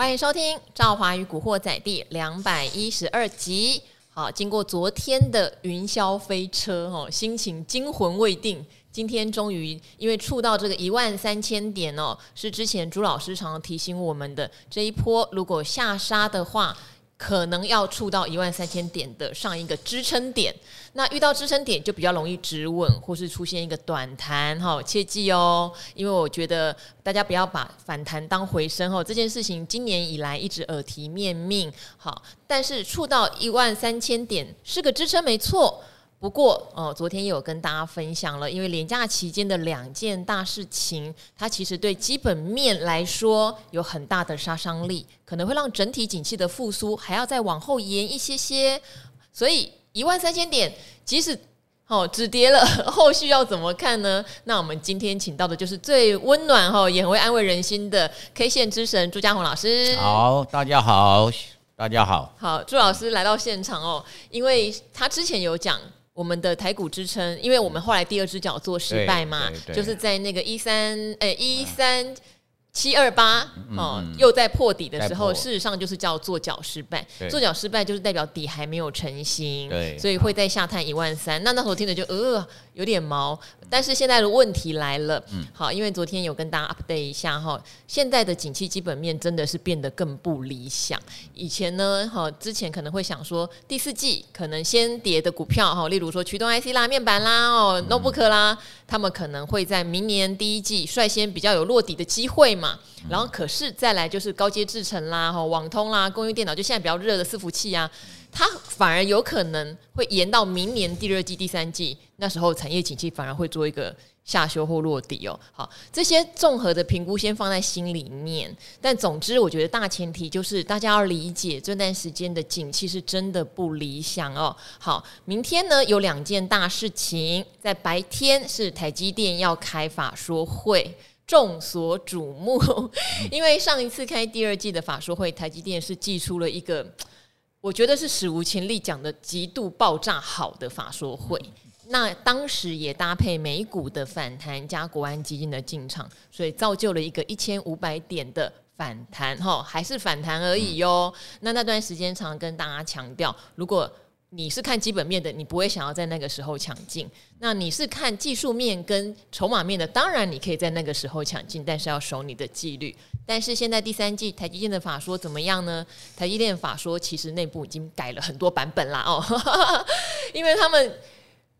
欢迎收听《赵华与古惑仔》第两百一十二集。好，经过昨天的云霄飞车，哦，心情惊魂未定。今天终于因为触到这个一万三千点哦，是之前朱老师常常提醒我们的这一波，如果下杀的话。可能要触到一万三千点的上一个支撑点，那遇到支撑点就比较容易止稳，或是出现一个短弹，哈，切记哦，因为我觉得大家不要把反弹当回升哦，这件事情今年以来一直耳提面命，好，但是触到一万三千点是个支撑没错。不过，哦，昨天也有跟大家分享了，因为连假期间的两件大事情，它其实对基本面来说有很大的杀伤力，可能会让整体景气的复苏还要再往后延一些些。所以一万三千点，即使哦止跌了，后续要怎么看呢？那我们今天请到的就是最温暖哈，也很会安慰人心的 K 线之神朱家宏老师。好，大家好，大家好。好，朱老师来到现场哦，因为他之前有讲。我们的台股支撑，因为我们后来第二只脚做失败嘛，就是在那个一三诶一三。七二八哦，又在破底的时候，事实上就是叫做脚失败。做脚失败就是代表底还没有成型，对，所以会在下探一万三。那那时候听着就呃有点毛，但是现在的问题来了，嗯，好，因为昨天有跟大家 update 一下哈，现在的景气基本面真的是变得更不理想。以前呢，哈，之前可能会想说第四季可能先跌的股票哈，例如说驱动 IC 啦、面板啦、哦 notebook 啦，他们可能会在明年第一季率先比较有落底的机会嘛。然后，可是再来就是高阶制程啦、哈网通啦、工业电脑，就现在比较热的伺服器啊，它反而有可能会延到明年第二季、第三季，那时候产业景气反而会做一个下修或落底哦。好，这些综合的评估先放在心里面。但总之，我觉得大前提就是大家要理解这段时间的景气是真的不理想哦。好，明天呢有两件大事情，在白天是台积电要开法说会。众所瞩目，因为上一次开第二季的法说会，台积电是寄出了一个，我觉得是史无前例讲的极度爆炸好的法说会。那当时也搭配美股的反弹加国安基金的进场，所以造就了一个一千五百点的反弹，哈，还是反弹而已哟。那那段时间常跟大家强调，如果你是看基本面的，你不会想要在那个时候抢进。那你是看技术面跟筹码面的，当然你可以在那个时候抢进，但是要守你的纪律。但是现在第三季台积电的法说怎么样呢？台积电法说其实内部已经改了很多版本啦哦，因为他们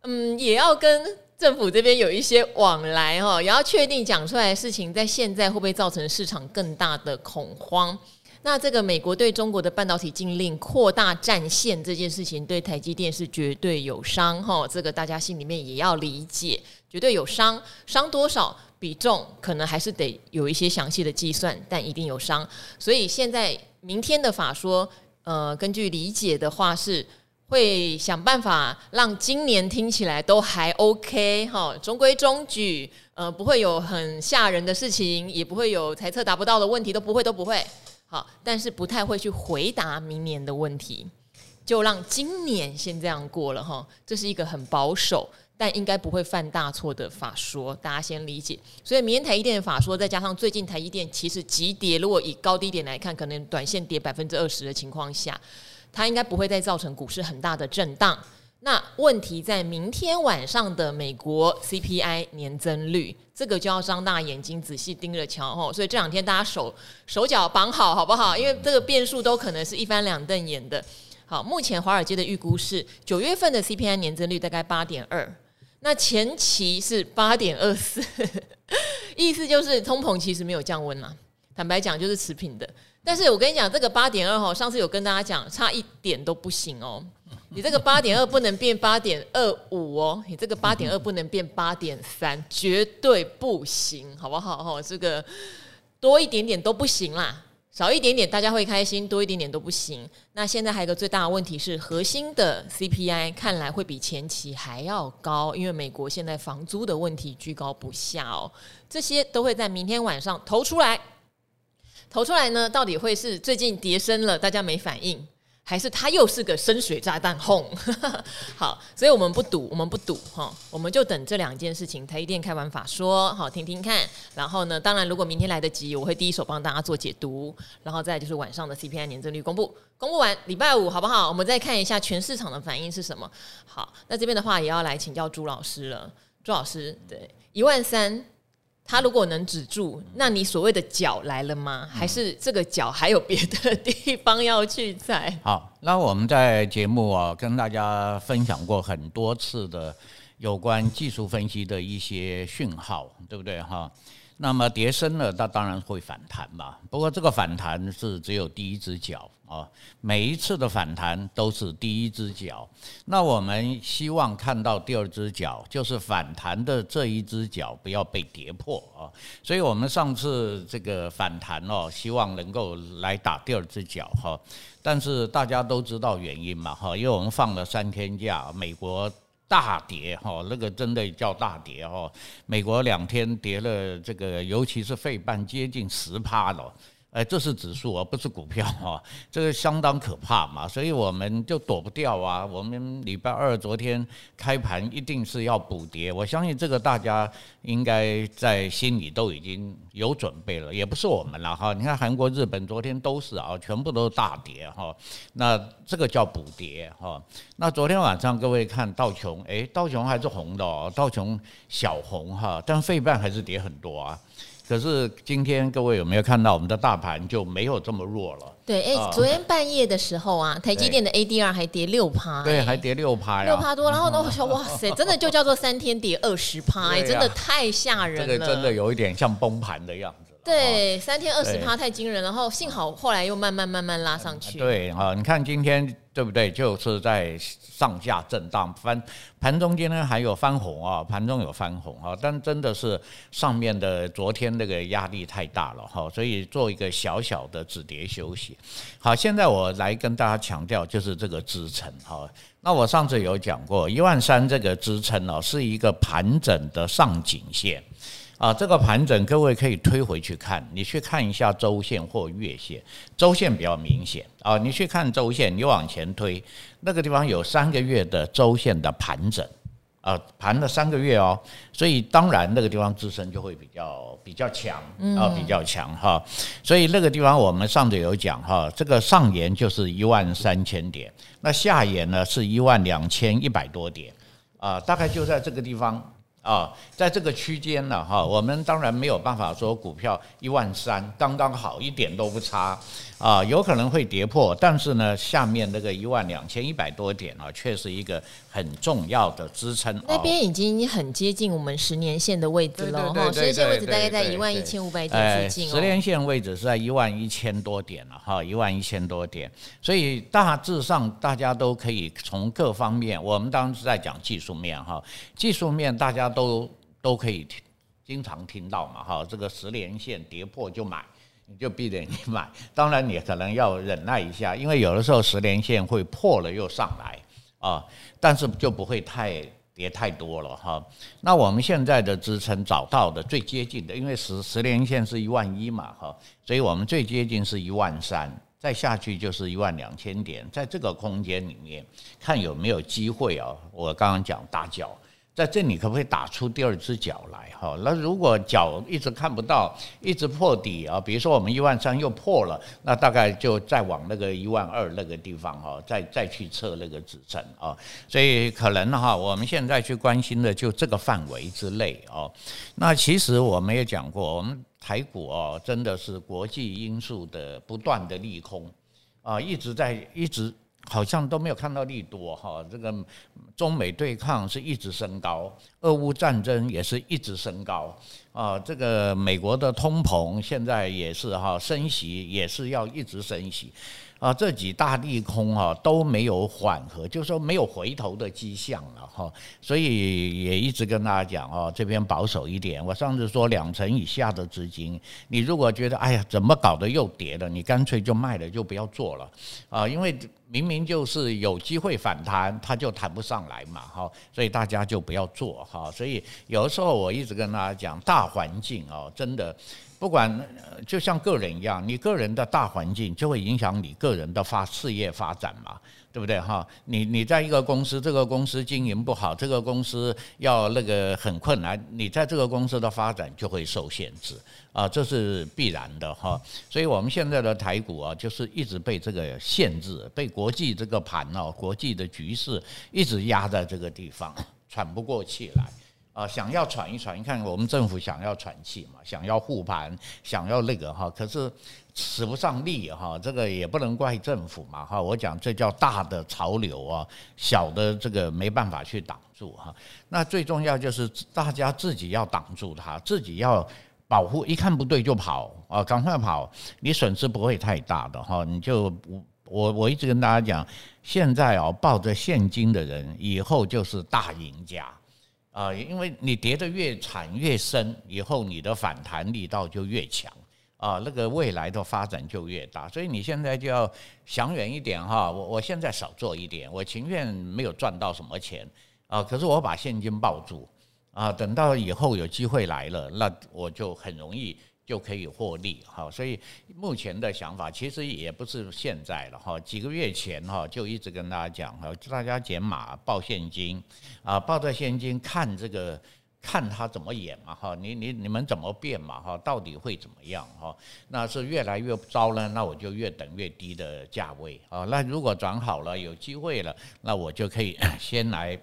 嗯也要跟政府这边有一些往来哈，也要确定讲出来的事情在现在会不会造成市场更大的恐慌。那这个美国对中国的半导体禁令扩大战线这件事情，对台积电是绝对有伤哈，这个大家心里面也要理解，绝对有伤，伤多少比重可能还是得有一些详细的计算，但一定有伤。所以现在明天的法说，呃，根据理解的话是会想办法让今年听起来都还 OK 哈，中规中矩，呃，不会有很吓人的事情，也不会有猜测达不到的问题，都不会，都不会。好，但是不太会去回答明年的问题，就让今年先这样过了哈。这是一个很保守，但应该不会犯大错的法说，大家先理解。所以明天台积电的法说，再加上最近台积电其实急跌，如果以高低点来看，可能短线跌百分之二十的情况下，它应该不会再造成股市很大的震荡。那问题在明天晚上的美国 CPI 年增率，这个就要张大眼睛仔细盯着瞧哦。所以这两天大家手手脚绑好好不好？因为这个变数都可能是一翻两瞪眼的。好，目前华尔街的预估是九月份的 CPI 年增率大概八点二，那前期是八点二四，意思就是通膨其实没有降温嘛。坦白讲就是持平的。但是我跟你讲，这个八点二哈，上次有跟大家讲，差一点都不行哦。你这个八点二不能变八点二五哦，你这个八点二不能变八点三，绝对不行，好不好？哈，这个多一点点都不行啦，少一点点大家会开心，多一点点都不行。那现在还有一个最大的问题是，核心的 CPI 看来会比前期还要高，因为美国现在房租的问题居高不下哦，这些都会在明天晚上投出来，投出来，呢，到底会是最近跌深了，大家没反应。还是它又是个深水炸弹轰？好，所以我们不赌，我们不赌哈，我们就等这两件事情，台积电开完法说，好听听看。然后呢，当然如果明天来得及，我会第一手帮大家做解读。然后再就是晚上的 CPI 年增率公布，公布完礼拜五好不好？我们再看一下全市场的反应是什么。好，那这边的话也要来请教朱老师了。朱老师，对，一万三。它如果能止住，那你所谓的脚来了吗？还是这个脚还有别的地方要去踩？好，那我们在节目啊跟大家分享过很多次的有关技术分析的一些讯号，对不对哈？那么跌深了，它当然会反弹嘛。不过这个反弹是只有第一只脚。啊，每一次的反弹都是第一只脚，那我们希望看到第二只脚，就是反弹的这一只脚不要被跌破啊。所以我们上次这个反弹哦，希望能够来打第二只脚哈。但是大家都知道原因嘛哈，因为我们放了三天假，美国大跌哈，那个真的叫大跌哈。美国两天跌了这个，尤其是费半接近十趴了。哎，这是指数而不是股票哈，这个相当可怕嘛，所以我们就躲不掉啊。我们礼拜二昨天开盘一定是要补跌，我相信这个大家应该在心里都已经有准备了，也不是我们了哈。你看韩国、日本昨天都是啊，全部都是大跌哈，那这个叫补跌哈。那昨天晚上各位看道琼，哎，道琼还是红的哦，道琼小红哈，但费半还是跌很多啊。可是今天各位有没有看到我们的大盘就没有这么弱了？对，哎、欸，昨天半夜的时候啊，台积电的 ADR 还跌六趴，对，还跌六趴呀，六趴多。然后呢，我说哇塞，真的就叫做三天跌二十趴，哎，真的太吓人了。这个真的有一点像崩盘的样子。对，三天二十趴太惊人，然后幸好后来又慢慢慢慢拉上去。对啊，你看今天对不对？就是在。上下震荡，翻盘中间呢还有翻红啊，盘中有翻红啊，但真的是上面的昨天那个压力太大了哈，所以做一个小小的止跌休息。好，现在我来跟大家强调，就是这个支撑哈。那我上次有讲过，一万三这个支撑呢，是一个盘整的上颈线。啊，这个盘整各位可以推回去看，你去看一下周线或月线，周线比较明显啊。你去看周线，你往前推，那个地方有三个月的周线的盘整，啊，盘了三个月哦，所以当然那个地方支撑就会比较比较强啊，比较强哈。所以那个地方我们上次有讲哈，这个上沿就是一万三千点，那下沿呢是一万两千一百多点啊，大概就在这个地方。啊，在这个区间呢，哈，我们当然没有办法说股票一万三刚刚好，一点都不差啊，有可能会跌破，但是呢，下面那个一万两千一百多点啊，却是一个很重要的支撑。那边已经很接近我们十年线的位置了哈，十年线位置大概在一万一千五百点附近哦。十年线位置是在一万一千多点了哈，一万一千多点，所以大致上大家都可以从各方面，我们当时在讲技术面哈，技术面大家。都都可以听，经常听到嘛，哈，这个十连线跌破就买，你就闭着眼睛买。当然你可能要忍耐一下，因为有的时候十连线会破了又上来啊，但是就不会太跌太多了哈。那我们现在的支撑找到的最接近的，因为十十连线是一万一嘛，哈，所以我们最接近是一万三，再下去就是一万两千点，在这个空间里面看有没有机会啊。我刚刚讲大脚。在这里可不可以打出第二只脚来？哈，那如果脚一直看不到，一直破底啊，比如说我们一万三又破了，那大概就再往那个一万二那个地方哈，再再去测那个支撑啊。所以可能哈，我们现在去关心的就这个范围之内哦。那其实我们也讲过，我们台股哦，真的是国际因素的不断的利空啊，一直在一直。好像都没有看到利多哈，这个中美对抗是一直升高，俄乌战争也是一直升高啊，这个美国的通膨现在也是哈升息，也是要一直升息。啊，这几大利空啊都没有缓和，就是说没有回头的迹象了哈，所以也一直跟大家讲哦，这边保守一点。我上次说两成以下的资金，你如果觉得哎呀怎么搞得又跌了，你干脆就卖了，就不要做了啊，因为明明就是有机会反弹，它就弹不上来嘛哈，所以大家就不要做哈。所以有的时候我一直跟大家讲，大环境哦，真的。不管就像个人一样，你个人的大环境就会影响你个人的发事业发展嘛，对不对哈？你你在一个公司，这个公司经营不好，这个公司要那个很困难，你在这个公司的发展就会受限制啊，这是必然的哈。所以我们现在的台股啊，就是一直被这个限制，被国际这个盘哦，国际的局势一直压在这个地方，喘不过气来。啊，想要喘一喘，你看我们政府想要喘气嘛，想要护盘，想要那个哈，可是使不上力哈，这个也不能怪政府嘛哈。我讲这叫大的潮流啊，小的这个没办法去挡住哈。那最重要就是大家自己要挡住它，自己要保护，一看不对就跑啊，赶快跑，你损失不会太大的哈。你就我我一直跟大家讲，现在啊抱着现金的人，以后就是大赢家。啊，因为你跌得越惨越深，以后你的反弹力道就越强啊，那个未来的发展就越大。所以你现在就要想远一点哈。我我现在少做一点，我情愿没有赚到什么钱啊，可是我把现金抱住啊，等到以后有机会来了，那我就很容易。就可以获利哈，所以目前的想法其实也不是现在了哈，几个月前哈就一直跟大家讲哈，大家减码报现金啊，抱着现金看这个看他怎么演嘛哈，你你你们怎么变嘛哈，到底会怎么样哈？那是越来越糟呢，那我就越等越低的价位啊，那如果转好了有机会了，那我就可以 先来。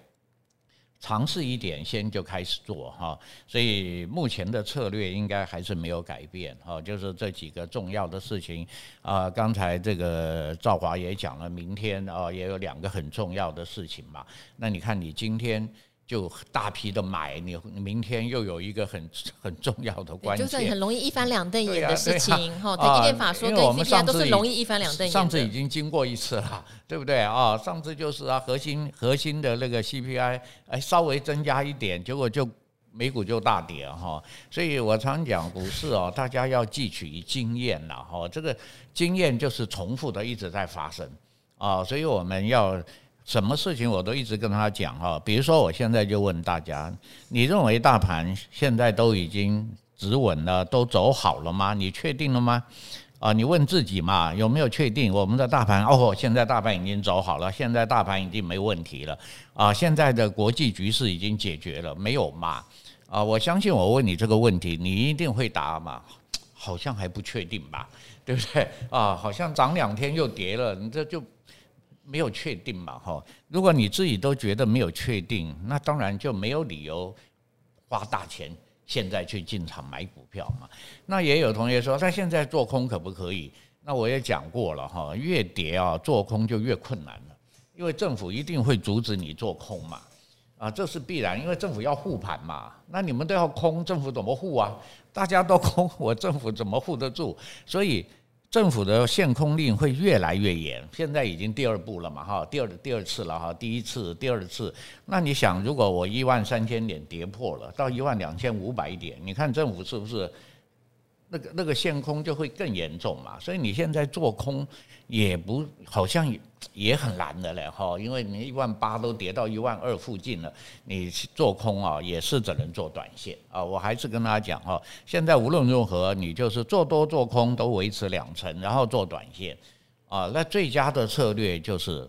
尝试一点，先就开始做哈，所以目前的策略应该还是没有改变哈，就是这几个重要的事情啊。刚才这个赵华也讲了，明天啊也有两个很重要的事情嘛。那你看，你今天。就大批的买，你明天又有一个很很重要的关键，就是很容易一翻两瞪眼的事情哈。台积电法说跟 CPI 都是容易一翻两瞪眼。上次已经经过一次了，对不对啊？上次就是啊，核心核心的那个 CPI 哎稍微增加一点，结果就美股就大跌哈。所以我常讲股市哦，大家要汲取经验了哈。这个经验就是重复的一直在发生啊，所以我们要。什么事情我都一直跟他讲哈，比如说我现在就问大家，你认为大盘现在都已经止稳了，都走好了吗？你确定了吗？啊，你问自己嘛，有没有确定我们的大盘？哦，现在大盘已经走好了，现在大盘已经没问题了啊，现在的国际局势已经解决了，没有嘛？啊，我相信我问你这个问题，你一定会答嘛，好像还不确定吧，对不对？啊，好像涨两天又跌了，你这就。没有确定嘛，哈！如果你自己都觉得没有确定，那当然就没有理由花大钱现在去进场买股票嘛。那也有同学说，他现在做空可不可以？那我也讲过了哈，越跌啊，做空就越困难了，因为政府一定会阻止你做空嘛，啊，这是必然，因为政府要护盘嘛。那你们都要空，政府怎么护啊？大家都空，我政府怎么护得住？所以。政府的限空令会越来越严，现在已经第二步了嘛，哈，第二第二次了哈，第一次、第二次，那你想，如果我一万三千点跌破了，到一万两千五百点，你看政府是不是？那个那个限空就会更严重嘛，所以你现在做空也不好像也很难的嘞哈，因为你一万八都跌到一万二附近了，你做空啊也是只能做短线啊。我还是跟大家讲哈，现在无论如何你就是做多做空都维持两成，然后做短线啊。那最佳的策略就是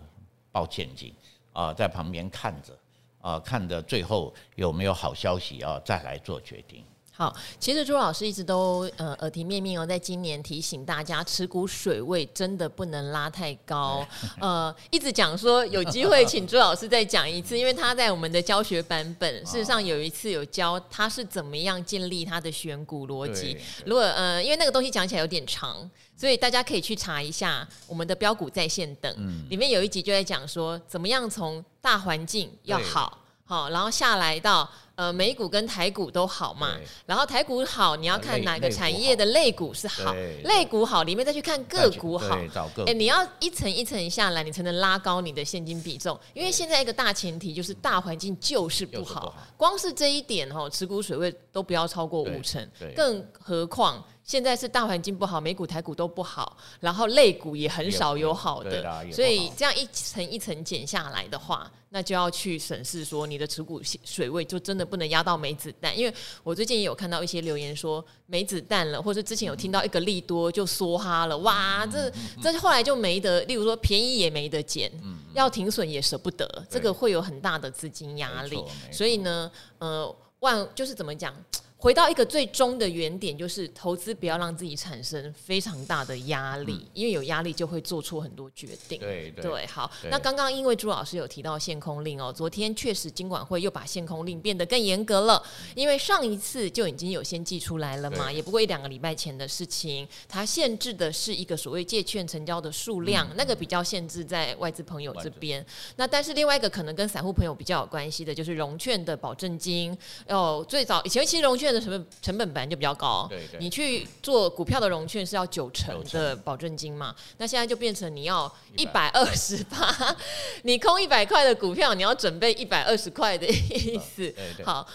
抱现金啊，在旁边看着啊，看着最后有没有好消息啊，再来做决定。好，其实朱老师一直都呃耳提面命哦，在今年提醒大家，持股水位真的不能拉太高，呃，一直讲说有机会请朱老师再讲一次，因为他在我们的教学版本，事实上有一次有教他是怎么样建立他的选股逻辑。如果呃，因为那个东西讲起来有点长，所以大家可以去查一下我们的标股在线等，里面有一集就在讲说怎么样从大环境要好。好，然后下来到呃美股跟台股都好嘛，然后台股好，你要看哪个产业的类股是好，类股好里面再去看个股好，哎，你要一层一层下来，你才能拉高你的现金比重，因为现在一个大前提就是大环境就是不好，光是这一点哦，持股水位都不要超过五成，更何况。现在是大环境不好，美股台股都不好，然后类股也很少有好的，所以这样一层一层减下来的话。那就要去审视说，你的持股水位就真的不能压到没子弹，因为我最近也有看到一些留言说没子弹了，或者之前有听到一个利多就梭哈了，哇，这这后来就没得，例如说便宜也没得捡，要停损也舍不得，这个会有很大的资金压力，所以呢，呃，万就是怎么讲？回到一个最终的原点，就是投资不要让自己产生非常大的压力，嗯、因为有压力就会做出很多决定。对对，对，好。那刚刚因为朱老师有提到限空令哦，昨天确实金管会又把限空令变得更严格了，因为上一次就已经有先寄出来了嘛，也不过一两个礼拜前的事情，它限制的是一个所谓借券成交的数量，嗯、那个比较限制在外资朋友这边。那但是另外一个可能跟散户朋友比较有关系的，就是融券的保证金哦，最早以前其实融券。的成本成本本来就比较高，对对，你去做股票的融券是要九成的保证金嘛？那现在就变成你要一百二十八，你空一百块的股票，你要准备一百二十块的意思。好，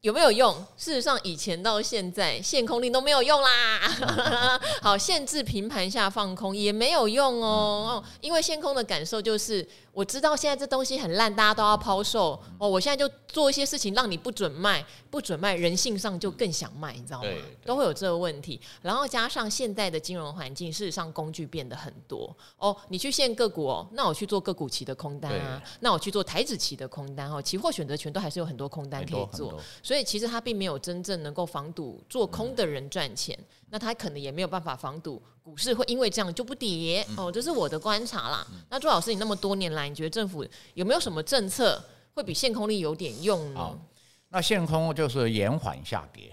有没有用？事实上，以前到现在限空令都没有用啦。好，限制平盘下放空也没有用哦，因为限空的感受就是。我知道现在这东西很烂，大家都要抛售哦。我现在就做一些事情让你不准卖，不准卖，人性上就更想卖，你知道吗？都会有这个问题。然后加上现在的金融环境，事实上工具变得很多哦。你去限个股哦，那我去做个股期的空单啊，那我去做台子期的空单哦。期货选择权都还是有很多空单可以做，所以其实它并没有真正能够防堵做空的人赚钱。那它可能也没有办法防堵股市会因为这样就不跌哦，这是我的观察啦。那朱老师，你那么多年来，你觉得政府有没有什么政策会比限空令有点用呢？那限空就是延缓下跌。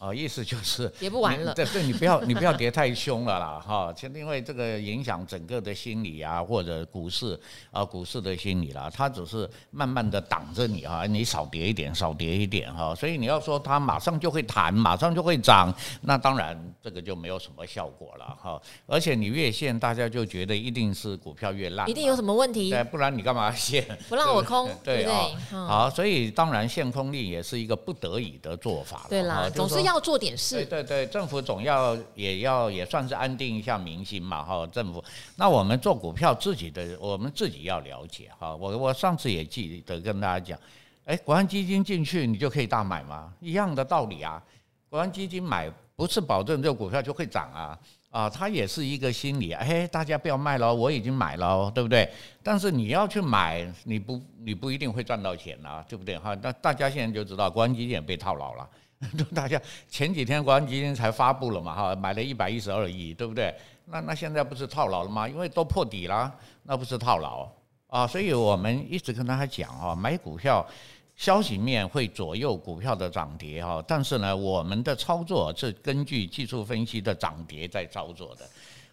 哦，意思就是跌不完了，对对，你不要你不要跌太凶了啦，哈，其实因为这个影响整个的心理啊，或者股市啊，股市的心理啦，它只是慢慢的挡着你啊，你少跌一点，少跌一点哈，所以你要说它马上就会弹，马上就会涨，那当然这个就没有什么效果了哈，而且你越限，大家就觉得一定是股票越烂，一定有什么问题，对，不然你干嘛限？不让我空，对啊，好，所以当然限空令也是一个不得已的做法，对啦，总是要。要做点事，对对对，政府总要也要也算是安定一下民心嘛，哈，政府。那我们做股票自己的，我们自己要了解哈。我我上次也记得跟大家讲，哎，国安基金进去你就可以大买吗？一样的道理啊。国安基金买不是保证这个股票就会涨啊，啊，它也是一个心理，哎，大家不要卖了，我已经买了，对不对？但是你要去买，你不你不一定会赚到钱啊，对不对？哈，那大家现在就知道国安基金也被套牢了。大家前几天国安基金才发布了嘛，哈，买了一百一十二亿，对不对？那那现在不是套牢了吗？因为都破底了，那不是套牢啊？所以我们一直跟大家讲啊，买股票消息面会左右股票的涨跌哈，但是呢，我们的操作是根据技术分析的涨跌在操作的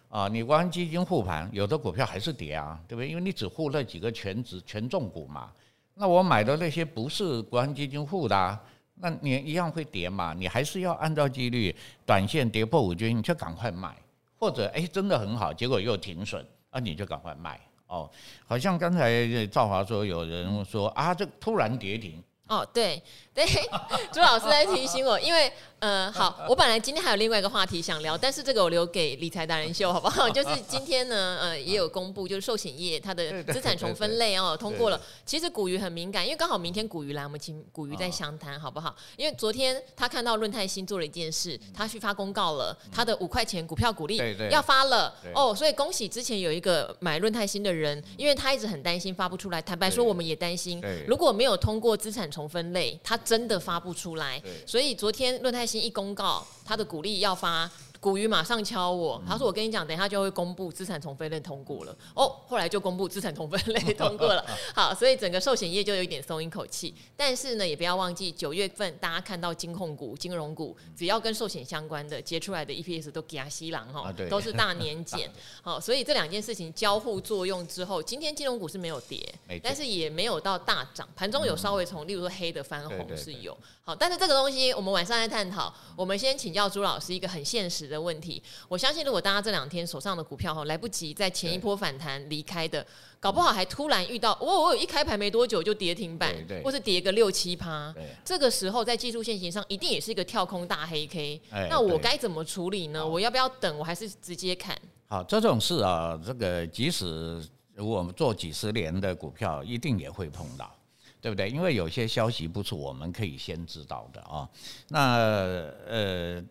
啊。你国安基金护盘，有的股票还是跌啊，对不对？因为你只护那几个权值权重股嘛。那我买的那些不是国安基金护的啊。那你一样会跌嘛？你还是要按照纪律，短线跌破五均，你就赶快卖，或者哎真的很好，结果又停损，啊你就赶快卖哦。好像刚才赵华说有人说啊，这突然跌停。哦，对对，朱老师在提醒我，因为。呃，好，我本来今天还有另外一个话题想聊，但是这个我留给理财达人秀，好不好？就是今天呢，呃，也有公布，就是寿险业它的资产重分类哦，通过了。其实古鱼很敏感，因为刚好明天古鱼来，我们请古鱼再详谈，好不好？因为昨天他看到润泰新做了一件事，他去发公告了，他的五块钱股票鼓励要发了。哦，所以恭喜之前有一个买润泰新的人，因为他一直很担心发不出来，坦白说我们也担心，如果没有通过资产重分类，他真的发不出来，所以昨天润泰新一公告，他的鼓励要发。股鱼马上敲我，他说：“我跟你讲，等一下就会公布资产重分类通过了。”哦，后来就公布资产重分类通过了。好，所以整个寿险业就有一点松一口气。但是呢，也不要忘记九月份大家看到金控股、金融股，只要跟寿险相关的结出来的 EPS 都给它吸狼哈，都是大年减。好，所以这两件事情交互作用之后，今天金融股是没有跌，但是也没有到大涨，盘中有稍微从例如说黑的翻红是有。好，但是这个东西我们晚上再探讨。我们先请教朱老师一个很现实的问题。我相信，如果大家这两天手上的股票哈来不及在前一波反弹离开的，搞不好还突然遇到，我我有一开盘没多久就跌停板，或是跌个六七趴，这个时候在技术线型上一定也是一个跳空大黑 K。那我该怎么处理呢？我要不要等？我还是直接砍？好，这种事啊，这个即使我们做几十年的股票，一定也会碰到。对不对？因为有些消息不是我们可以先知道的啊。那呃。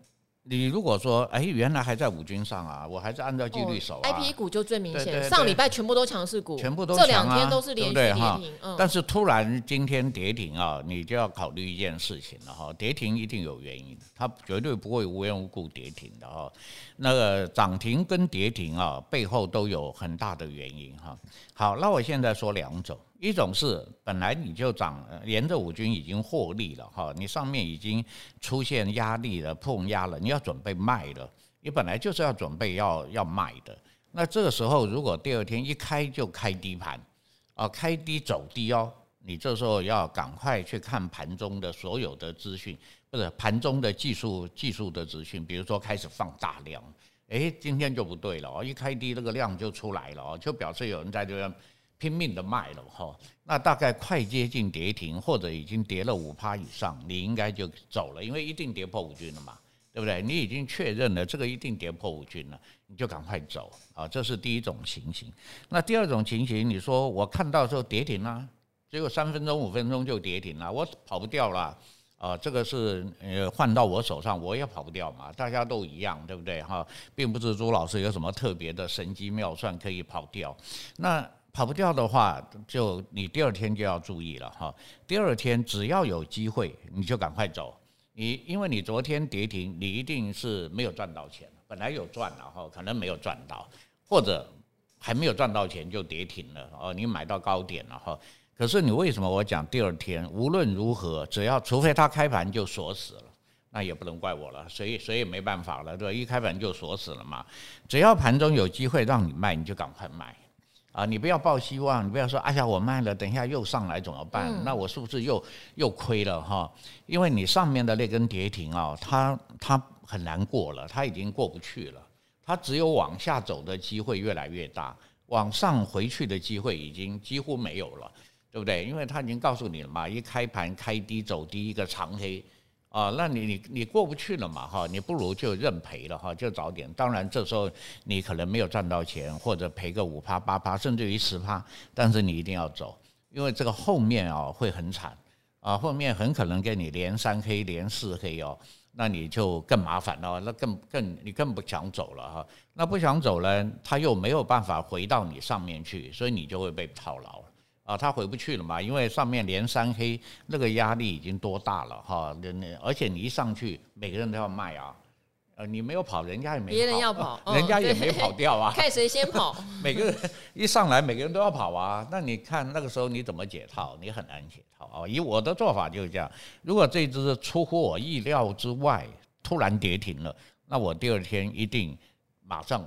你如果说，哎，原来还在五军上啊，我还是按照纪律守啊。IP 股就最明显，上礼拜全部都强势股，全部都啊，这两天都是连续跌停。对对嗯、但是突然今天跌停啊，你就要考虑一件事情了哈，跌停一定有原因，它绝对不会无缘无故跌停的哈。那个涨停跟跌停啊，背后都有很大的原因哈。好，那我现在说两种。一种是本来你就涨，沿着五均已经获利了哈，你上面已经出现压力了，碰压了，你要准备卖了，你本来就是要准备要要卖的。那这个时候如果第二天一开就开低盘，啊，开低走低哦，你这时候要赶快去看盘中的所有的资讯，不是盘中的技术技术的资讯，比如说开始放大量，诶，今天就不对了哦，一开低那个量就出来了哦，就表示有人在这边。拼命的卖了哈，那大概快接近跌停，或者已经跌了五趴以上，你应该就走了，因为一定跌破五均了嘛，对不对？你已经确认了这个一定跌破五均了，你就赶快走啊，这是第一种情形。那第二种情形，你说我看到时候跌停了，结果三分钟五分钟就跌停了，我跑不掉了啊，这个是呃换到我手上我也跑不掉嘛，大家都一样，对不对哈？并不是朱老师有什么特别的神机妙算可以跑掉，那。跑不掉的话，就你第二天就要注意了哈。第二天只要有机会，你就赶快走。你因为你昨天跌停，你一定是没有赚到钱。本来有赚了哈，可能没有赚到，或者还没有赚到钱就跌停了哦。你买到高点了哈，可是你为什么我讲第二天无论如何，只要除非它开盘就锁死了，那也不能怪我了，谁谁也没办法了，对吧？一开盘就锁死了嘛。只要盘中有机会让你卖，你就赶快卖。啊，你不要抱希望，你不要说，哎呀，我卖了，等一下又上来怎么办？嗯、那我是不是又又亏了哈？因为你上面的那根跌停啊，它它很难过了，它已经过不去了，它只有往下走的机会越来越大，往上回去的机会已经几乎没有了，对不对？因为它已经告诉你了嘛，一开盘开低走低一个长黑。啊，那你你你过不去了嘛哈，你不如就认赔了哈，就早点。当然这时候你可能没有赚到钱，或者赔个五趴八趴，甚至于十趴，但是你一定要走，因为这个后面啊会很惨啊，后面很可能给你连三黑连四黑哦，那你就更麻烦了，那更更你更不想走了哈，那不想走了，他又没有办法回到你上面去，所以你就会被套牢。啊，他回不去了嘛，因为上面连三黑，那个压力已经多大了哈，而且你一上去，每个人都要卖啊，呃，你没有跑，人家也没跑，别人要跑，人家也没跑掉啊，看谁先跑。每个人一上来，每个人都要跑啊，那你看那个时候你怎么解套？你很难解套啊。以我的做法就是这样，如果这只出乎我意料之外，突然跌停了，那我第二天一定马上。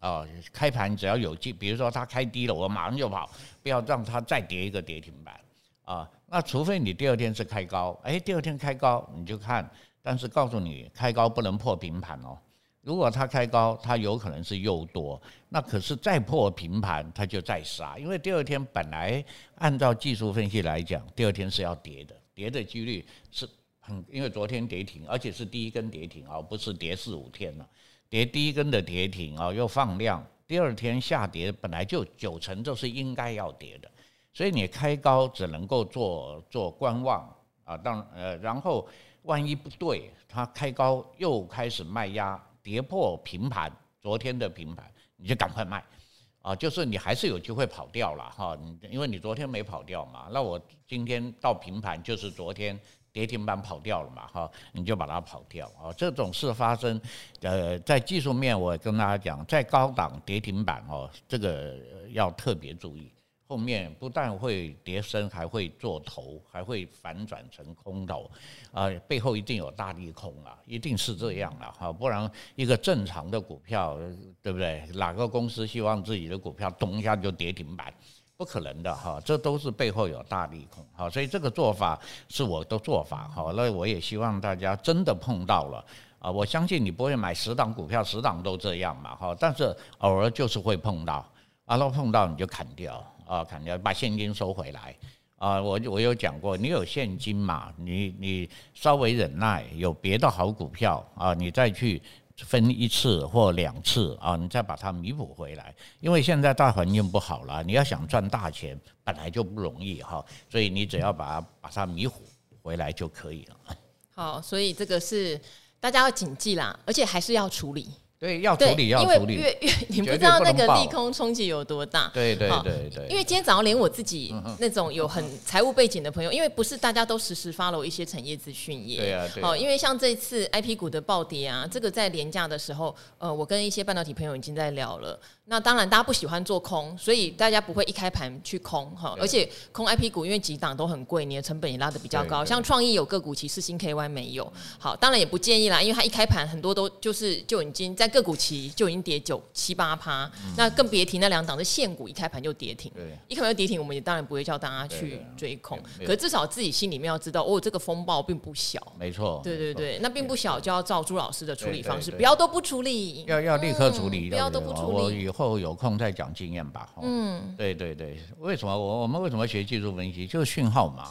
啊，开盘只要有机，比如说它开低了，我马上就跑，不要让它再跌一个跌停板啊。那除非你第二天是开高，哎，第二天开高你就看，但是告诉你开高不能破平盘哦。如果它开高，它有可能是诱多，那可是再破平盘它就再杀，因为第二天本来按照技术分析来讲，第二天是要跌的，跌的几率是很，因为昨天跌停，而且是第一根跌停啊，不是跌四五天了。跌第一根的跌停啊，又放量，第二天下跌本来就九成就是应该要跌的，所以你开高只能够做做观望啊，当呃，然后万一不对，它开高又开始卖压，跌破平盘，昨天的平盘，你就赶快卖啊，就是你还是有机会跑掉了哈，因为你昨天没跑掉嘛，那我今天到平盘就是昨天。跌停板跑掉了嘛？哈，你就把它跑掉啊！这种事发生，呃，在技术面，我跟大家讲，在高档跌停板哦，这个要特别注意，后面不但会跌深，还会做头，还会反转成空头啊！背后一定有大利空啊，一定是这样的哈，不然一个正常的股票，对不对？哪个公司希望自己的股票咚一下就跌停板？不可能的哈，这都是背后有大利空哈，所以这个做法是我的做法哈，那我也希望大家真的碰到了啊，我相信你不会买十档股票，十档都这样嘛哈，但是偶尔就是会碰到，啊，那碰到你就砍掉啊，砍掉把现金收回来啊，我我有讲过，你有现金嘛，你你稍微忍耐，有别的好股票啊，你再去。分一次或两次啊，你再把它弥补回来，因为现在大环境不好了，你要想赚大钱本来就不容易哈，所以你只要把把它弥补回来就可以了。好，所以这个是大家要谨记啦，而且还是要处理。对，要处理，要处理。因为你不知道那个利空冲击有多大。对对对对。因为今天早上连我自己那种有很财务背景的朋友，因为不是大家都实时 follow 一些产业资讯业。对啊。哦，因为像这次 IP 股的暴跌啊，这个在廉价的时候，呃，我跟一些半导体朋友已经在聊了。那当然，大家不喜欢做空，所以大家不会一开盘去空哈。而且空 IP 股，因为几档都很贵，你的成本也拉得比较高。像创意有个股，其实新 KY 没有。好，当然也不建议啦，因为它一开盘很多都就是就已经在个股期就已经跌九七八趴，那更别提那两档是现股，一开盘就跌停。一开盘就跌停，我们也当然不会叫大家去追空。可是至少自己心里面要知道，哦，这个风暴并不小。没错。对对对，那并不小，就要照朱老师的处理方式，不要都不处理。要要立刻处理，不要都不处理。后有空再讲经验吧。嗯，对对对，为什么我我们为什么学技术分析？就是讯号嘛。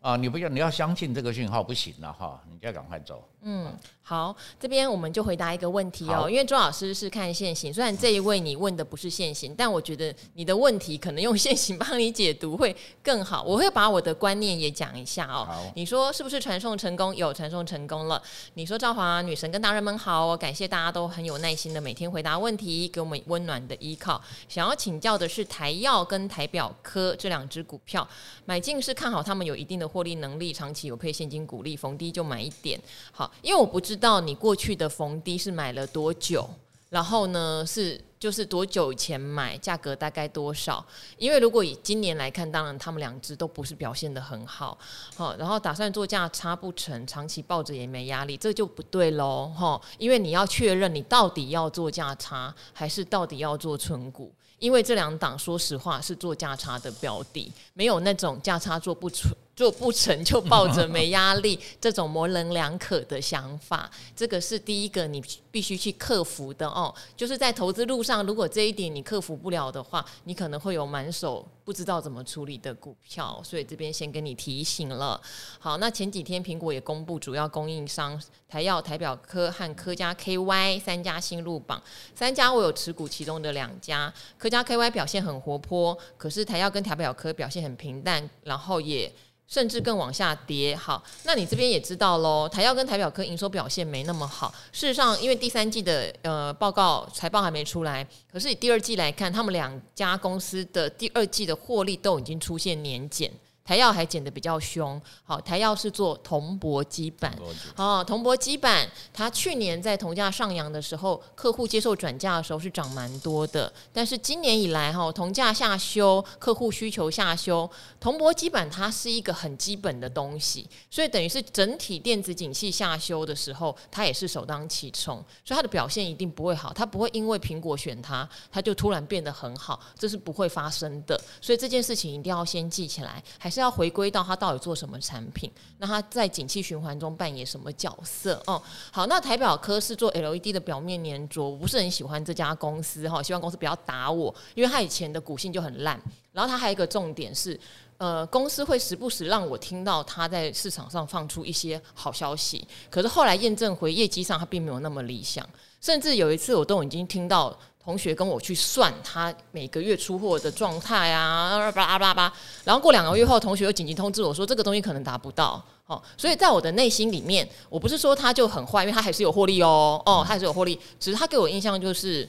啊，你不要你要相信这个讯号不行了哈，你就要赶快走。嗯，好，这边我们就回答一个问题哦，因为周老师是看现行，虽然这一位你问的不是现行，但我觉得你的问题可能用现行帮你解读会更好。我会把我的观念也讲一下哦。你说是不是传送成功？有传送成功了。你说赵华女神跟大人们好，我感谢大家都很有耐心的每天回答问题，给我们温暖的依靠。想要请教的是台药跟台表科这两只股票，买进是看好他们有一定的获利能力，长期有配现金股利，逢低就买一点。好。因为我不知道你过去的逢低是买了多久，然后呢是就是多久以前买，价格大概多少？因为如果以今年来看，当然他们两只都不是表现得很好，好，然后打算做价差不成，长期抱着也没压力，这就不对喽，哈，因为你要确认你到底要做价差，还是到底要做存股。因为这两档说实话是做价差的标的，没有那种价差做不出。做不成 就抱着没压力，这种模棱两可的想法，这个是第一个你必须去克服的哦。就是在投资路上，如果这一点你克服不了的话，你可能会有满手不知道怎么处理的股票。所以这边先跟你提醒了。好，那前几天苹果也公布主要供应商台药、台表科和科嘉 KY 三家新入榜，三家我有持股其中的两家，科嘉 KY 表现很活泼，可是台药跟台表科表现很平淡，然后也。甚至更往下跌。好，那你这边也知道喽，台药跟台表科营收表现没那么好。事实上，因为第三季的呃报告财报还没出来，可是以第二季来看，他们两家公司的第二季的获利都已经出现年减。台药还减得比较凶，好，台药是做铜箔基板，好，铜箔基板，它去年在铜价上扬的时候，客户接受转价的时候是涨蛮多的，但是今年以来哈，铜价下修，客户需求下修，铜箔基板它是一个很基本的东西，所以等于是整体电子景气下修的时候，它也是首当其冲，所以它的表现一定不会好，它不会因为苹果选它，它就突然变得很好，这是不会发生的，所以这件事情一定要先记起来，还是。是要回归到它到底做什么产品，那它在景气循环中扮演什么角色？哦，好，那台表科是做 LED 的表面粘着，我不是很喜欢这家公司哈，希望公司不要打我，因为它以前的股性就很烂。然后它还有一个重点是，呃，公司会时不时让我听到它在市场上放出一些好消息，可是后来验证回业绩上它并没有那么理想，甚至有一次我都已经听到。同学跟我去算他每个月出货的状态啊，巴拉巴拉巴，然后过两个月后，同学又紧急通知我说这个东西可能达不到，哦，所以在我的内心里面，我不是说他就很坏，因为他还是有获利哦，哦，他还是有获利，只是他给我印象就是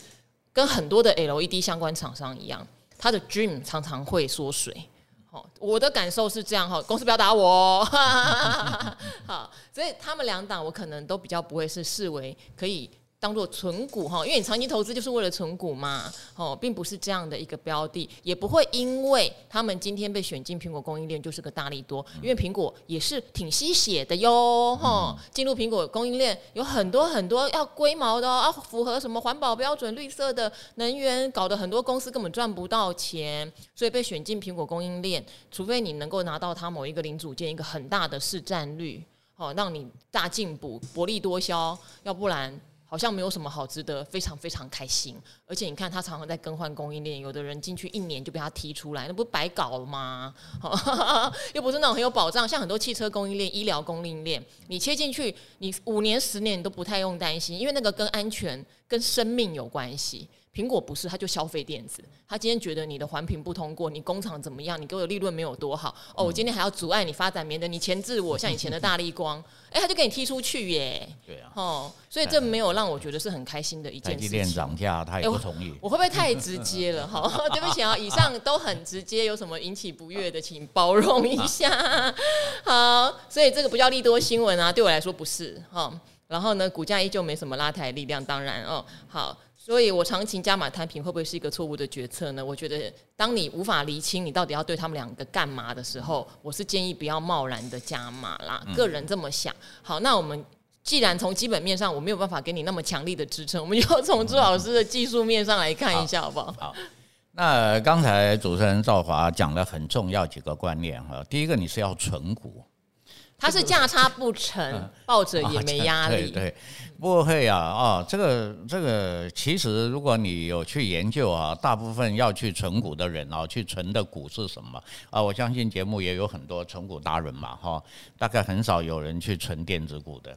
跟很多的 LED 相关厂商一样，他的 dream 常常会缩水，哦，我的感受是这样哈，公司不要打我哦，好，所以他们两档我可能都比较不会是视为可以。当做存股哈，因为你长期投资就是为了存股嘛，哦，并不是这样的一个标的，也不会因为他们今天被选进苹果供应链就是个大力多，因为苹果也是挺吸血的哟，哈，进入苹果供应链有很多很多要龟毛的哦，要符合什么环保标准、绿色的能源，搞得很多公司根本赚不到钱，所以被选进苹果供应链，除非你能够拿到它某一个零组件一个很大的市占率，哦，让你大进补薄利多销，要不然。好像没有什么好值得非常非常开心，而且你看他常常在更换供应链，有的人进去一年就被他踢出来，那不白搞了吗？又不是那种很有保障，像很多汽车供应链、医疗供应链，你切进去，你五年、十年你都不太用担心，因为那个跟安全、跟生命有关系。苹果不是，它就消费电子。他今天觉得你的环评不通过，你工厂怎么样？你给我的利润没有多好哦，我今天还要阻碍你发展，免得你钳制我，像以前的大力光，哎，他就给你踢出去耶。对啊，哦，所以这没有让我觉得是很开心的一件事情。台积电涨价，他也不同意。我会不会太直接了？哈，对不起啊，以上都很直接，有什么引起不悦的，请包容一下。好，所以这个不叫利多新闻啊，对我来说不是哈。然后呢，股价依旧没什么拉抬力量，当然哦，好。所以，我长期加码摊平会不会是一个错误的决策呢？我觉得，当你无法厘清你到底要对他们两个干嘛的时候，我是建议不要贸然的加码啦。个人这么想。好，那我们既然从基本面上我没有办法给你那么强力的支撑，我们就从朱老师的技术面上来看一下，好不好？好。那刚才主持人赵华讲了很重要几个观念哈。第一个，你是要存股。它是价差不成，抱着也没压力。对对，不会啊啊，这个这个，其实如果你有去研究啊，大部分要去存股的人啊，去存的股是什么啊？我相信节目也有很多存股达人嘛，哈，大概很少有人去存电子股的。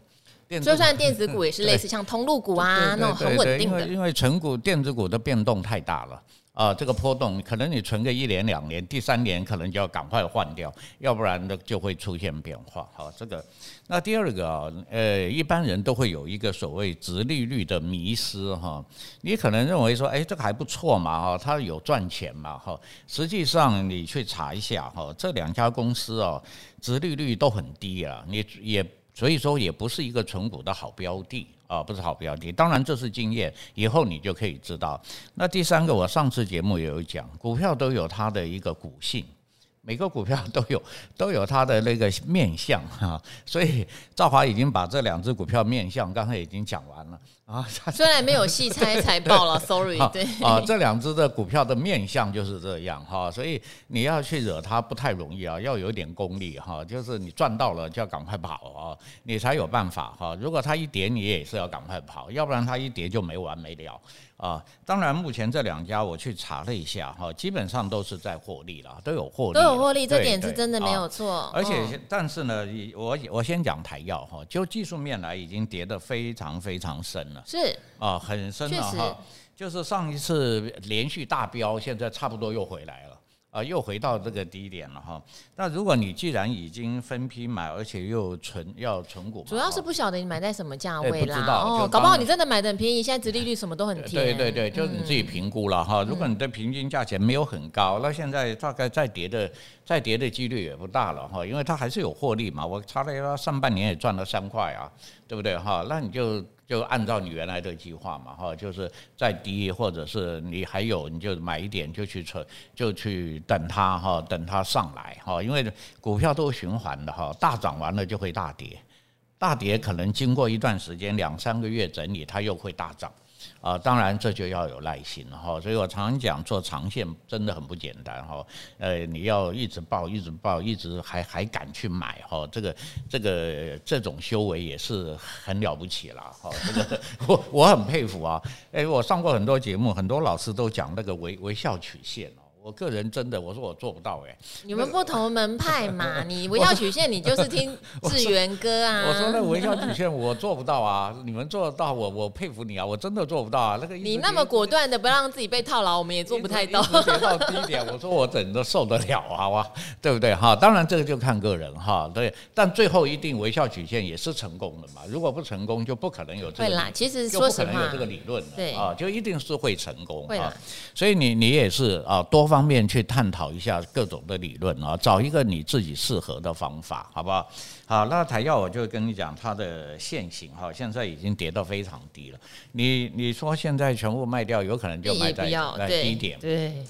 就算电子股也是 类似像通路股啊那种很稳定的，因为因为存股电子股的变动太大了。啊，这个波动可能你存个一年两年，第三年可能就要赶快换掉，要不然呢就会出现变化。好，这个那第二个啊，呃，一般人都会有一个所谓殖利率的迷失哈。你可能认为说，哎，这个还不错嘛，哈，它有赚钱嘛，哈。实际上你去查一下哈，这两家公司啊，殖利率都很低啊，你也所以说也不是一个存股的好标的。啊，不是好标的，当然这是经验，以后你就可以知道。那第三个，我上次节目也有讲，股票都有它的一个股性。每个股票 都有都有它的那个面相哈，所以赵华已经把这两只股票面相刚才已经讲完了啊。虽然没有细拆财 报了，sorry。对啊，这两只的股票的面相就是这样哈，所以你要去惹它不太容易啊，要有点功力哈，就是你赚到了就要赶快跑啊，你才有办法哈。如果它一跌，你也是要赶快跑，要不然它一跌就没完没了。啊，当然，目前这两家我去查了一下，哈，基本上都是在获利了，都有获利，都有获利，这点是真的没有错。而且，但是呢，我我先讲台药哈，就技术面来，已经跌得非常非常深了，是啊，很深了哈，就是上一次连续大飙，现在差不多又回来了。啊，又回到这个低点了哈。那如果你既然已经分批买，而且又存要存股，主要是不晓得你买在什么价位啦。不知道，哦，搞不好你真的买的很便宜，现在殖利率什么都很低。对对对，就是你自己评估了哈。如果你的平均价钱没有很高，那现在大概再跌的再跌的几率也不大了哈，因为它还是有获利嘛。我查了一下，上半年也赚了三块啊，对不对哈？那你就。就按照你原来的计划嘛，哈，就是再低或者是你还有，你就买一点就去存，就去等它哈，等它上来哈，因为股票都循环的哈，大涨完了就会大跌，大跌可能经过一段时间两三个月整理，它又会大涨。啊，当然这就要有耐心哈，所以我常常讲做长线真的很不简单哈，呃，你要一直抱，一直抱，一直还还敢去买哈，这个这个这种修为也是很了不起了哈，这个 我我很佩服啊，哎，我上过很多节目，很多老师都讲那个微微笑曲线。我个人真的，我说我做不到哎。你们不同门派嘛，你微笑曲线，你就是听志源哥啊。我说那微笑曲线我做不到啊，你们做得到，我我佩服你啊，我真的做不到啊。那个你那么果断的不让自己被套牢，我们也做不太到。跌到低点，我说我怎么受得了啊？哇，对不对哈？当然这个就看个人哈，对。但最后一定微笑曲线也是成功的嘛。如果不成功，就不可能有这个。会啦，其实说实话，有这个理论。对啊，就一定是会成功。会啦。所以你你也是啊，多方。方面去探讨一下各种的理论啊，找一个你自己适合的方法，好不好？好，那台药我就跟你讲，它的现行哈，现在已经跌到非常低了。你你说现在全部卖掉，有可能就卖在在低点，对。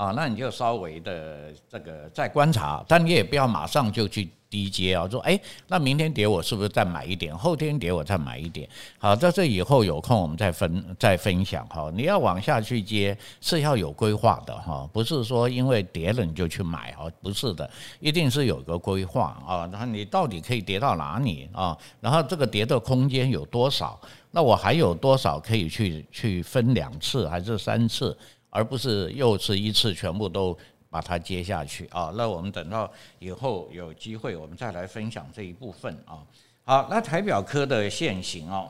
啊，那你就稍微的这个再观察，但你也不要马上就去低接啊。说，哎，那明天跌我是不是再买一点？后天跌我再买一点？好，在这以后有空我们再分再分享哈。你要往下去接是要有规划的哈，不是说因为跌了你就去买哈，不是的，一定是有个规划啊。然后你到底可以跌到哪里啊？然后这个跌的空间有多少？那我还有多少可以去去分两次还是三次？而不是又是一次全部都把它接下去啊！那我们等到以后有机会，我们再来分享这一部分啊。好，那台表科的线型哦，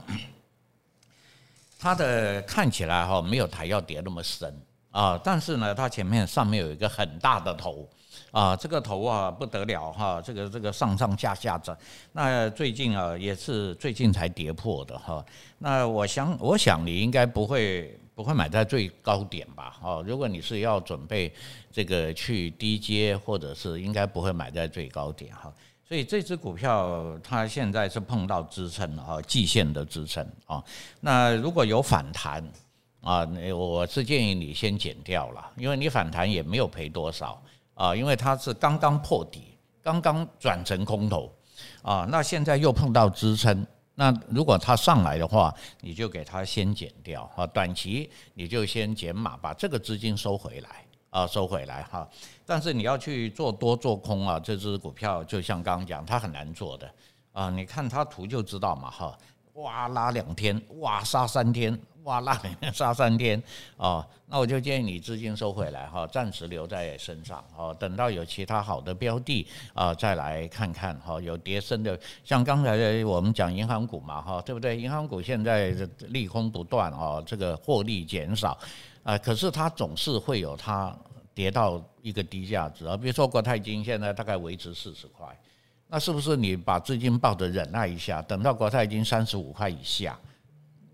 它的看起来哈没有台燿跌那么深啊，但是呢，它前面上面有一个很大的头啊，这个头啊不得了哈，这个这个上上下下的，那最近啊也是最近才跌破的哈。那我想，我想你应该不会。不会买在最高点吧？哦，如果你是要准备这个去低接，或者是应该不会买在最高点哈。所以这只股票它现在是碰到支撑了哈，季线的支撑啊。那如果有反弹啊，我是建议你先减掉了，因为你反弹也没有赔多少啊，因为它是刚刚破底，刚刚转成空头啊，那现在又碰到支撑。那如果它上来的话，你就给它先减掉啊，短期你就先减码，把这个资金收回来啊，收回来哈。但是你要去做多做空啊，这只股票就像刚刚讲，它很难做的啊，你看它图就知道嘛哈，哇拉两天，哇杀三天。哇，拉两天杀三天 哦，那我就建议你资金收回来哈，暂时留在身上哦，等到有其他好的标的啊，再来看看哈。有跌深的，像刚才我们讲银行股嘛哈，对不对？银行股现在利空不断哦，这个获利减少啊，可是它总是会有它跌到一个低价值啊，比如说国泰金现在大概维持四十块，那是不是你把资金抱着忍耐一下，等到国泰金三十五块以下？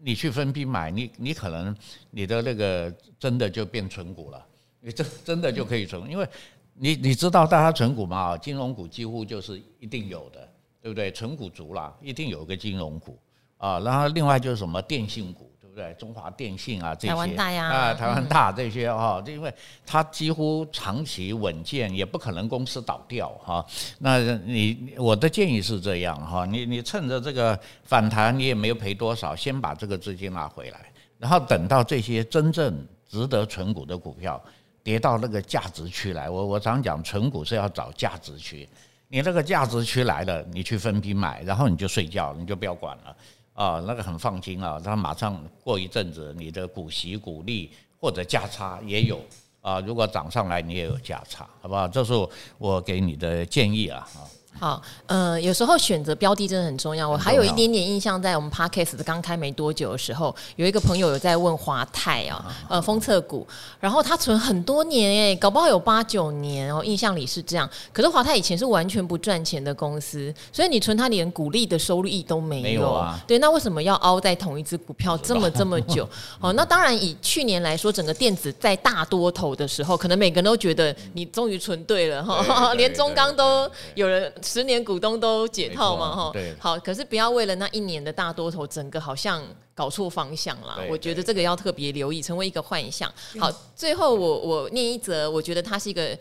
你去分批买，你你可能你的那个真的就变存股了，你真真的就可以存，因为你你知道大家存股嘛，金融股几乎就是一定有的，对不对？存股族啦，一定有个金融股啊，然后另外就是什么电信股。对，中华电信啊，这些台湾大呀，啊，台湾大这些哈，因为它几乎长期稳健，也不可能公司倒掉哈。那你我的建议是这样哈，你你趁着这个反弹，你也没有赔多少，先把这个资金拿回来，然后等到这些真正值得存股的股票跌到那个价值区来，我我常讲存股是要找价值区，你那个价值区来了，你去分批买，然后你就睡觉，你就不要管了。啊，那个很放心啊，他马上过一阵子，你的股息、股利或者价差也有啊。如果涨上来，你也有价差，好不好？这是我给你的建议啊。好，呃，有时候选择标的真的很重要。我还有一点点印象，在我们 Podcast 刚开没多久的时候，有一个朋友有在问华泰啊，呃，封测股，然后他存很多年，哎，搞不好有八九年哦，印象里是这样。可是华泰以前是完全不赚钱的公司，所以你存它连股利的收益都没有。没有啊。对，那为什么要凹在同一只股票这么这么久？哦，那当然以去年来说，整个电子在大多头的时候，可能每个人都觉得你终于存对了哈，连中钢都有人。十年股东都解套嘛，哈，对，好，可是不要为了那一年的大多头，整个好像搞错方向啦。我觉得这个要特别留意，成为一个幻象。好，最后我我念一则，我觉得它是一个，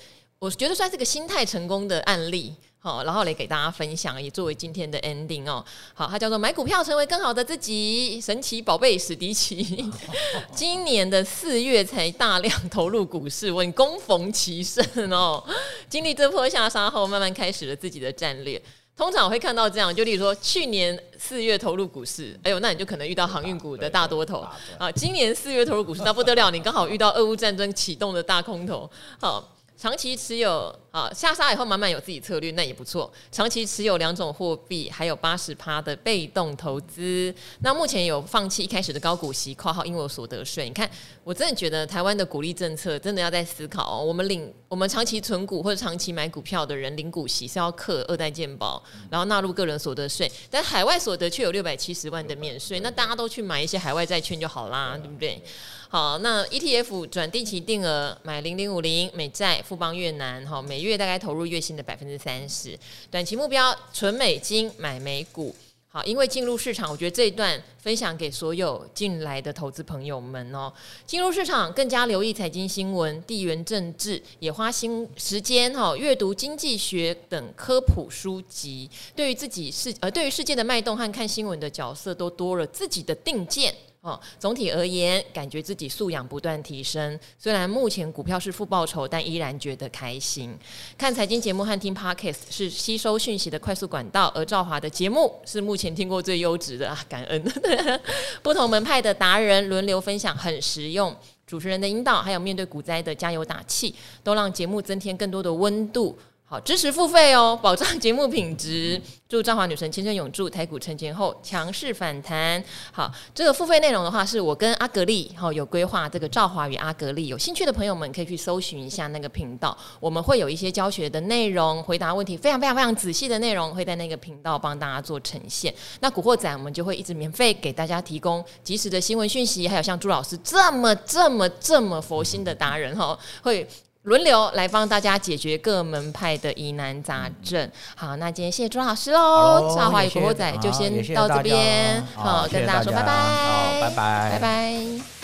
我觉得算是个心态成功的案例。好，然后来给大家分享，也作为今天的 ending 哦。好，它叫做买股票成为更好的自己，神奇宝贝史迪奇，今年的四月才大量投入股市，稳攻逢其胜哦。经历这波下杀后，慢慢开始了自己的战略。通常我会看到这样，就例如说去年四月投入股市，哎呦，那你就可能遇到航运股的大多头啊。今年四月投入股市，那不得了，你刚好遇到俄乌战争启动的大空头。好。长期持有好，下沙以后慢慢有自己策略，那也不错。长期持有两种货币，还有八十趴的被动投资。那目前有放弃一开始的高股息，括号因为有所得税。你看，我真的觉得台湾的鼓励政策真的要在思考哦。我们领我们长期存股或者长期买股票的人领股息是要克二代健保，然后纳入个人所得税，但海外所得却有六百七十万的免税。那大家都去买一些海外债券就好啦，对不对？好，那 ETF 转定期定额买零零五零美债富邦越南，哈，每月大概投入月薪的百分之三十，短期目标存美金买美股。好，因为进入市场，我觉得这一段分享给所有进来的投资朋友们哦。进入市场更加留意财经新闻、地缘政治，也花心时间哈阅读经济学等科普书籍，对于自己世呃对于世界的脉动和看新闻的角色都多了自己的定见。哦，总体而言，感觉自己素养不断提升。虽然目前股票是负报酬，但依然觉得开心。看财经节目和听 Podcast 是吸收讯息的快速管道，而赵华的节目是目前听过最优质的啊，感恩。不同门派的达人轮流分享，很实用。主持人的引导，还有面对股灾的加油打气，都让节目增添更多的温度。好，支持付费哦，保障节目品质。祝赵华女神青春永驻，台股成前后强势反弹。好，这个付费内容的话，是我跟阿格力好有规划。这个赵华与阿格力，有兴趣的朋友们可以去搜寻一下那个频道。我们会有一些教学的内容，回答问题非常非常非常仔细的内容，会在那个频道帮大家做呈现。那古惑仔，我们就会一直免费给大家提供及时的新闻讯息，还有像朱老师这么这么这么佛心的达人哈，会。轮流来帮大家解决各门派的疑难杂症。好，那今天谢谢朱老师喽，大华与古惑仔就先到这边，好，跟大家。说拜拜，好，拜拜，拜拜。